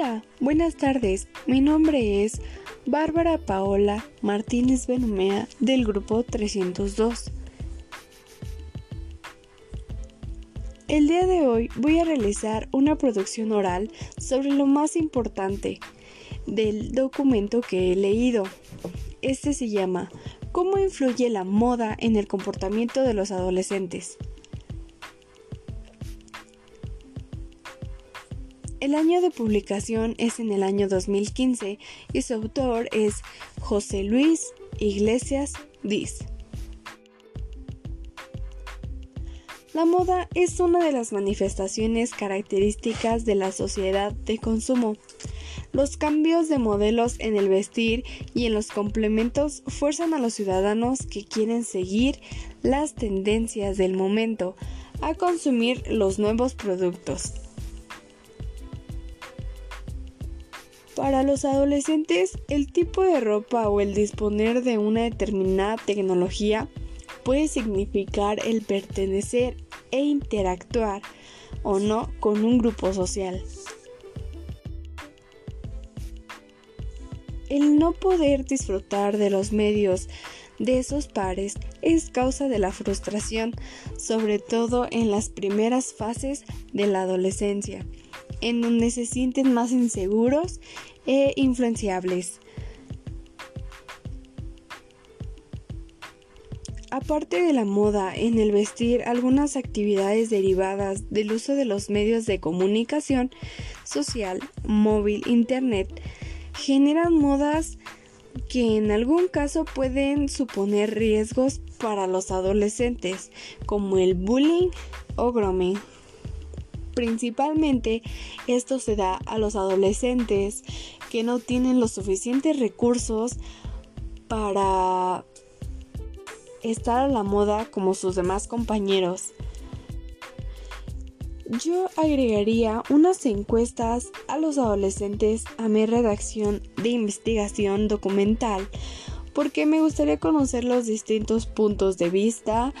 Hola, buenas tardes. Mi nombre es Bárbara Paola Martínez Benumea del grupo 302. El día de hoy voy a realizar una producción oral sobre lo más importante del documento que he leído. Este se llama ¿Cómo influye la moda en el comportamiento de los adolescentes? El año de publicación es en el año 2015 y su autor es José Luis Iglesias Diz. La moda es una de las manifestaciones características de la sociedad de consumo. Los cambios de modelos en el vestir y en los complementos fuerzan a los ciudadanos que quieren seguir las tendencias del momento a consumir los nuevos productos. Para los adolescentes, el tipo de ropa o el disponer de una determinada tecnología puede significar el pertenecer e interactuar o no con un grupo social. El no poder disfrutar de los medios de esos pares es causa de la frustración, sobre todo en las primeras fases de la adolescencia en donde se sienten más inseguros e influenciables. Aparte de la moda en el vestir, algunas actividades derivadas del uso de los medios de comunicación social, móvil, internet, generan modas que en algún caso pueden suponer riesgos para los adolescentes, como el bullying o grooming. Principalmente esto se da a los adolescentes que no tienen los suficientes recursos para estar a la moda como sus demás compañeros. Yo agregaría unas encuestas a los adolescentes a mi redacción de investigación documental porque me gustaría conocer los distintos puntos de vista,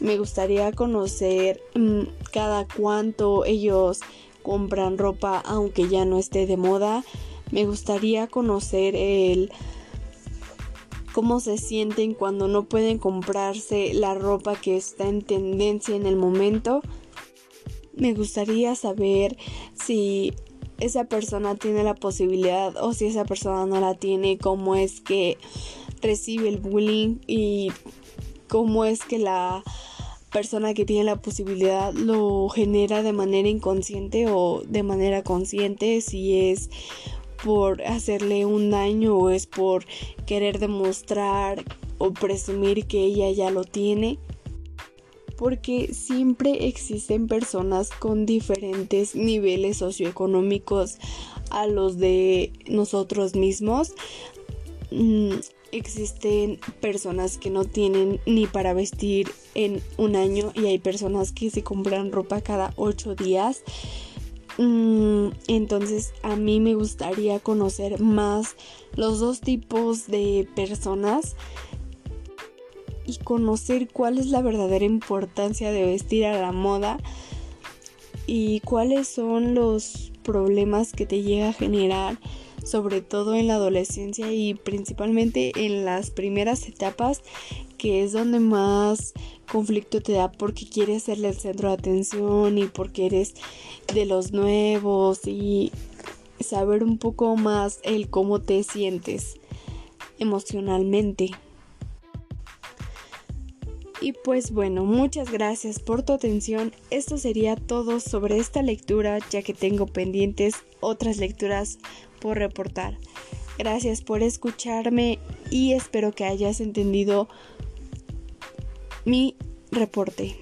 me gustaría conocer mm, cada cuánto ellos compran ropa aunque ya no esté de moda. Me gustaría conocer el cómo se sienten cuando no pueden comprarse la ropa que está en tendencia en el momento. Me gustaría saber si esa persona tiene la posibilidad o si esa persona no la tiene, cómo es que recibe el bullying y cómo es que la persona que tiene la posibilidad lo genera de manera inconsciente o de manera consciente, si es por hacerle un daño o es por querer demostrar o presumir que ella ya lo tiene. Porque siempre existen personas con diferentes niveles socioeconómicos a los de nosotros mismos. Existen personas que no tienen ni para vestir en un año y hay personas que se compran ropa cada ocho días. Mm, entonces a mí me gustaría conocer más los dos tipos de personas y conocer cuál es la verdadera importancia de vestir a la moda y cuáles son los problemas que te llega a generar sobre todo en la adolescencia y principalmente en las primeras etapas que es donde más conflicto te da porque quieres serle el centro de atención y porque eres de los nuevos y saber un poco más el cómo te sientes emocionalmente. Y pues bueno, muchas gracias por tu atención. Esto sería todo sobre esta lectura ya que tengo pendientes otras lecturas por reportar. Gracias por escucharme y espero que hayas entendido mi reporte.